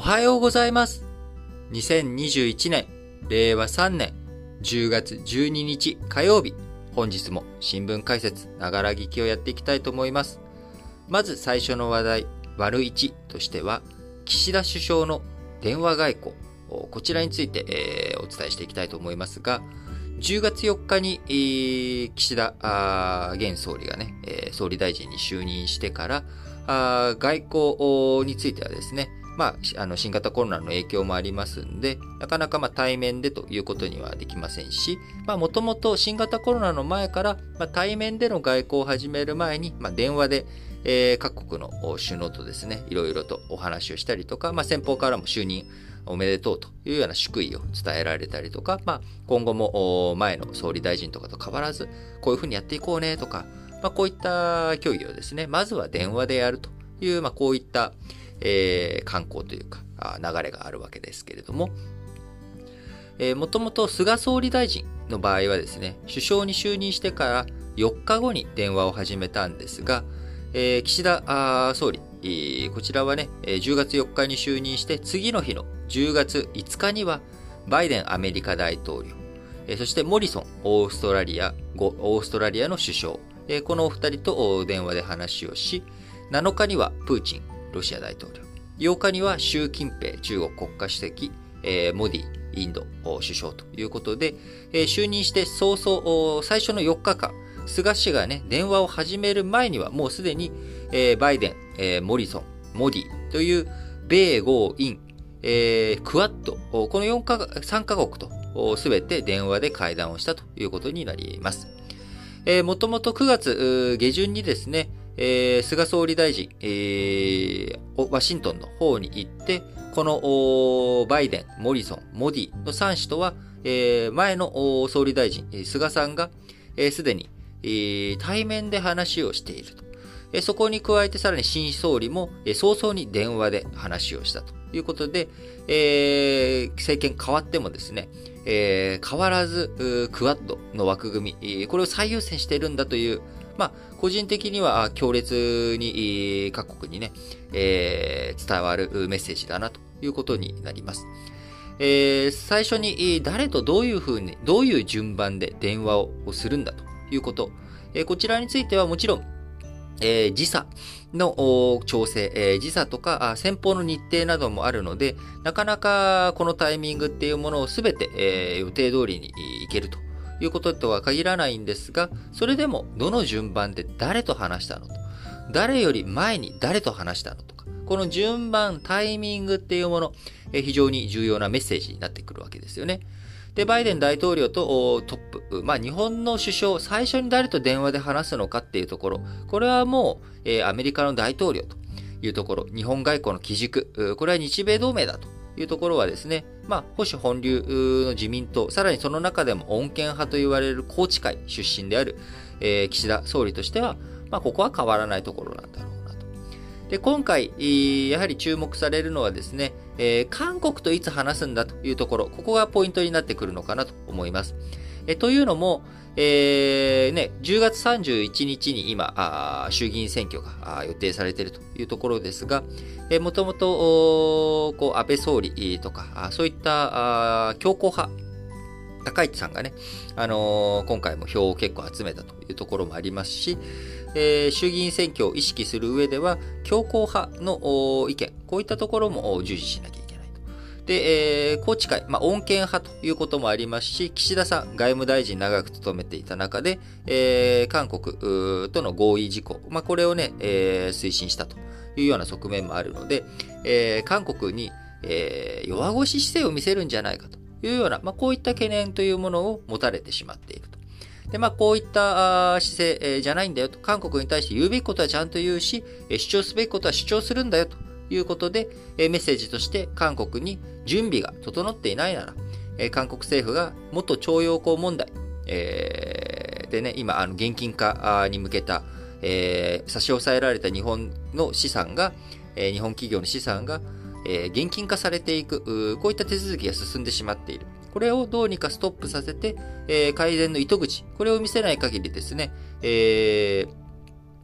おはようございます。2021年、令和3年、10月12日火曜日、本日も新聞解説、ながら聞きをやっていきたいと思います。まず最初の話題、悪1としては、岸田首相の電話外交、こちらについて、えー、お伝えしていきたいと思いますが、10月4日に、えー、岸田現総理がね、えー、総理大臣に就任してから、あ外交についてはですね、まあ、あの新型コロナの影響もありますんで、なかなかま対面でということにはできませんし、もともと新型コロナの前から、ま対面での外交を始める前に、ま、電話で、え、各国の首脳とですね、いろいろとお話をしたりとか、ま、先方からも就任おめでとうというような祝意を伝えられたりとか、まあ、今後も前の総理大臣とかと変わらず、こういうふうにやっていこうねとか、まあ、こういった協議をですね、まずは電話でやるという、まあ、こういった、えー、観光というか、流れがあるわけですけれども、えー、もともと菅総理大臣の場合はですね、首相に就任してから4日後に電話を始めたんですが、えー、岸田総理、こちらはね、10月4日に就任して次の日の10月5日にはバイデンアメリカ大統領、そしてモリソンオーストラリア、オーストラリアの首相、このお二人と電話で話をし、7日にはプーチンロシア大統領。8日には習近平中国国家主席、えー、モディインド首相ということで、えー、就任して早々、最初の4日間、菅氏がね、電話を始める前にはもうすでに、えー、バイデン、えー、モリソン、モディという米豪印、えー、クワッド、この4か3カ国とすべて電話で会談をしたということになります。えー、もともと9月下旬にですね、えー、菅総理大臣、えー、ワシントンの方に行って、このバイデン、モリソン、モディの3氏とは、えー、前の総理大臣、菅さんがすで、に、えー、対面で話をしていると。えそこに加えてさらに新総理も、え早々に電話で話をしたということで、えー、政権変わってもですね、えー、変わらずクワッドの枠組み、これを最優先しているんだという、まあ、個人的には強烈に各国にね、えー、伝わるメッセージだなということになります。えー、最初に誰とどういうふうに、どういう順番で電話をするんだということ。えー、こちらについてはもちろん、えー、時差の調整、えー、時差とか先方の日程などもあるので、なかなかこのタイミングっていうものをすべて、えー、予定通りにいけるということとは限らないんですが、それでもどの順番で誰と話したのと、誰より前に誰と話したのとか、この順番、タイミングっていうもの、非常に重要なメッセージになってくるわけですよね。で、バイデン大統領とトップ、まあ日本の首相、最初に誰と電話で話すのかっていうところ、これはもう、えー、アメリカの大統領というところ、日本外交の基軸、これは日米同盟だというところはですね、まあ、保守本流の自民党、さらにその中でも穏健派と言われる宏池会出身である、えー、岸田総理としては、まあ、ここは変わらないところなんだろうなと。で、今回、やはり注目されるのはですね、えー、韓国といつ話すんだというところ、ここがポイントになってくるのかなと思います。えというのも、えー、ね、10月31日に今、あ衆議院選挙が予定されているというところですが、えー、もともと、こう、安倍総理とか、そういった強硬派、高市さんがね、あのー、今回も票を結構集めたというところもありますし、えー、衆議院選挙を意識する上では、強硬派の意見、こういったところも重視しなきゃ。で、えー、高知会、まあ、穏健派ということもありますし、岸田さん、外務大臣長く務めていた中で、えー、韓国との合意事項、まあ、これをね、えー、推進したというような側面もあるので、えー、韓国に、えー、弱腰姿勢を見せるんじゃないかというような、まあ、こういった懸念というものを持たれてしまっていると。で、まあ、こういった姿勢じゃないんだよと。韓国に対して言うべきことはちゃんと言うし、主張すべきことは主張するんだよと。いうことで、メッセージとして韓国に準備が整っていないなら、韓国政府が元徴用工問題、えー、でね、今、あの現金化に向けた、えー、差し押さえられた日本の資産が、えー、日本企業の資産が、えー、現金化されていく、こういった手続きが進んでしまっている。これをどうにかストップさせて、えー、改善の糸口、これを見せない限りですね、えー、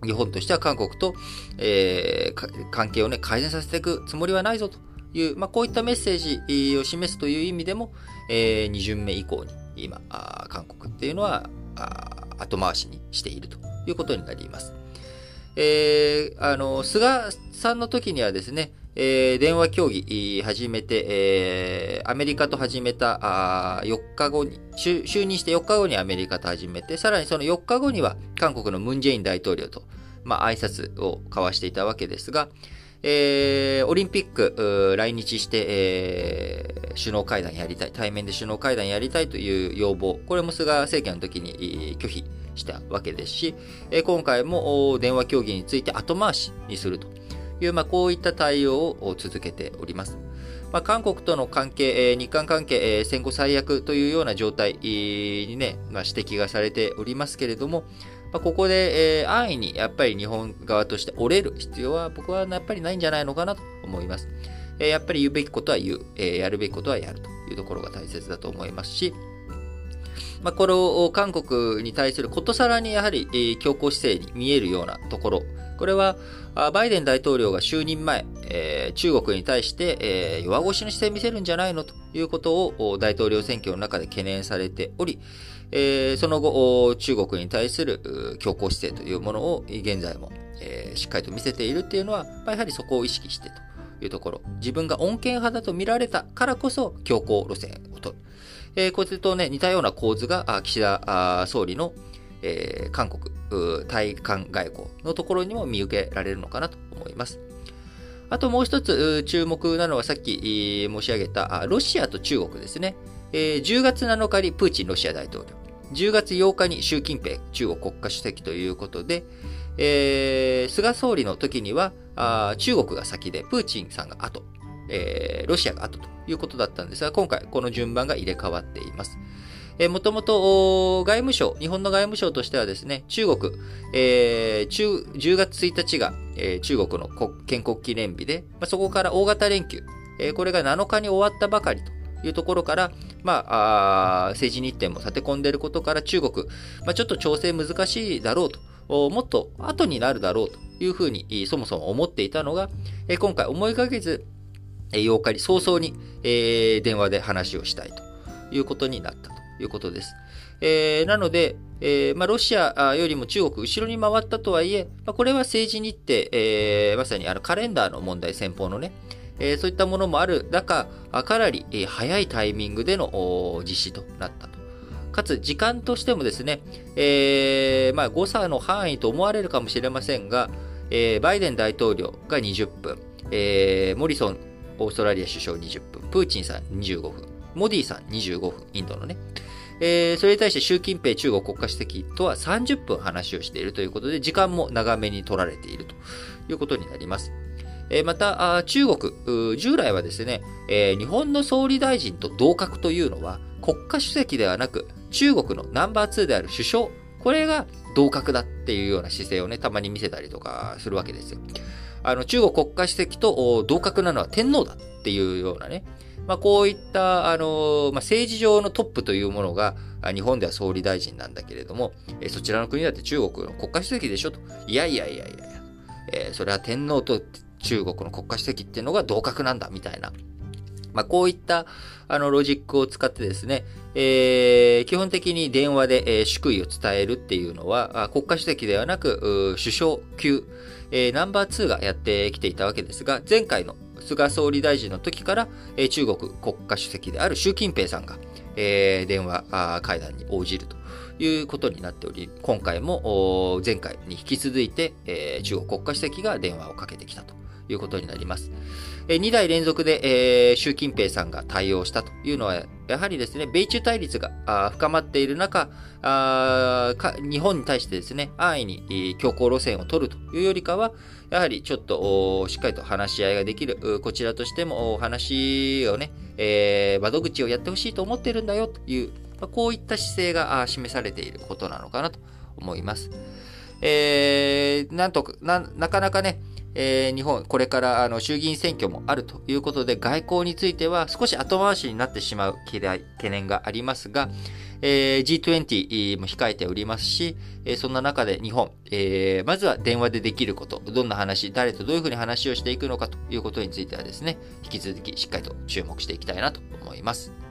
日本としては韓国と、えー、関係をね、改善させていくつもりはないぞという、まあ、こういったメッセージを示すという意味でも、えー、2巡目以降に今、韓国っていうのは後回しにしているということになります。えー、あの、菅さんの時にはですね、えー、電話協議始めて、えー、アメリカと始めたあ4日後に就、任して4日後にアメリカと始めて、さらにその4日後には韓国のムン・ジェイン大統領と、まあ、挨拶を交わしていたわけですが、えー、オリンピック来日して、えー、首脳会談やりたい、対面で首脳会談やりたいという要望、これも菅政権の時に拒否したわけですし、今回も電話協議について後回しにすると。いう、まあ、こういった対応を続けております。まあ、韓国との関係、日韓関係、戦後最悪というような状態にね、まあ、指摘がされておりますけれども、まあ、ここで、えー、安易にやっぱり日本側として折れる必要は僕はやっぱりないんじゃないのかなと思います。えー、やっぱり言うべきことは言う、えー、やるべきことはやるというところが大切だと思いますし、まあ、この韓国に対することさらにやはり、え、強硬姿勢に見えるようなところ、これは、バイデン大統領が就任前、えー、中国に対して、えー、弱腰の姿勢を見せるんじゃないのということを大統領選挙の中で懸念されており、えー、その後、中国に対する強硬姿勢というものを現在も、えー、しっかりと見せているっていうのは、やはりそこを意識してというところ、自分が穏健派だと見られたからこそ強硬路線を取る。えー、これとね、似たような構図が岸田総理の、えー、韓国、対韓外交のところにも見受けられるのかなと思います。あともう一つ注目なのはさっき申し上げたロシアと中国ですね。10月7日にプーチンロシア大統領、10月8日に習近平中国国家主席ということで、えー、菅総理の時には中国が先でプーチンさんが後、えー、ロシアが後ということだったんですが、今回この順番が入れ替わっています。えー、もともと外務省、日本の外務省としてはですね、中国、えー、中10月1日が、えー、中国の建国記念日で、まあ、そこから大型連休、えー、これが7日に終わったばかりというところから、まあ、あ政治日程も立て込んでいることから中国、まあ、ちょっと調整難しいだろうと、もっと後になるだろうというふうにそもそも思っていたのが、今回思いがけず8日に早々に、えー、電話で話をしたいということになったと。いうことです。えー、なので、えーまあ、ロシアよりも中国後ろに回ったとはいえ、まあ、これは政治日程、えー、まさにあのカレンダーの問題、先方のね、えー、そういったものもある中、かなり、え、早いタイミングでの実施となったと。かつ、時間としてもですね、えー、まあ、誤差の範囲と思われるかもしれませんが、えー、バイデン大統領が20分、えー、モリソンオーストラリア首相20分、プーチンさん25分、モディさん25分、インドのね。えー、それに対して習近平中国国家主席とは30分話をしているということで、時間も長めに取られているということになります。えー、また、中国、従来はですね、えー、日本の総理大臣と同格というのは、国家主席ではなく、中国のナンバー2である首相、これが同格だっていうような姿勢をね、たまに見せたりとかするわけですよ。あの、中国国家主席と同格なのは天皇だっていうようなね、まあ、こういった、あの、まあ、政治上のトップというものが、日本では総理大臣なんだけれども、えそちらの国だって中国の国家主席でしょと。いやいやいやいやいや、えー、それは天皇と中国の国家主席っていうのが同格なんだみたいな。まあ、こういったあのロジックを使ってですね、えー、基本的に電話で、えー、祝意を伝えるっていうのは、国家主席ではなく、首相級、えー、ナンバー2がやってきていたわけですが、前回の菅総理大臣の時から、えー、中国国家主席である習近平さんが、えー、電話会談に応じるということになっており、今回も前回に引き続いて、えー、中国国家主席が電話をかけてきたと。いうことになります。2代連続で、えー、習近平さんが対応したというのは、やはりですね、米中対立が深まっている中あ日本に対してですね、安易に強硬路線を取るというよりかは、やはりちょっとしっかりと話し合いができる、こちらとしても話をね、えー、窓口をやってほしいと思ってるんだよというま、こういった姿勢が示されていることなのかなと思います。えー、なんとかな、なかなかね、えー、日本、これからあの衆議院選挙もあるということで、外交については少し後回しになってしまう懸念がありますが、えー、G20 も控えておりますし、えー、そんな中で日本、えー、まずは電話でできること、どんな話、誰とどういうふうに話をしていくのかということについてはですね、引き続きしっかりと注目していきたいなと思います。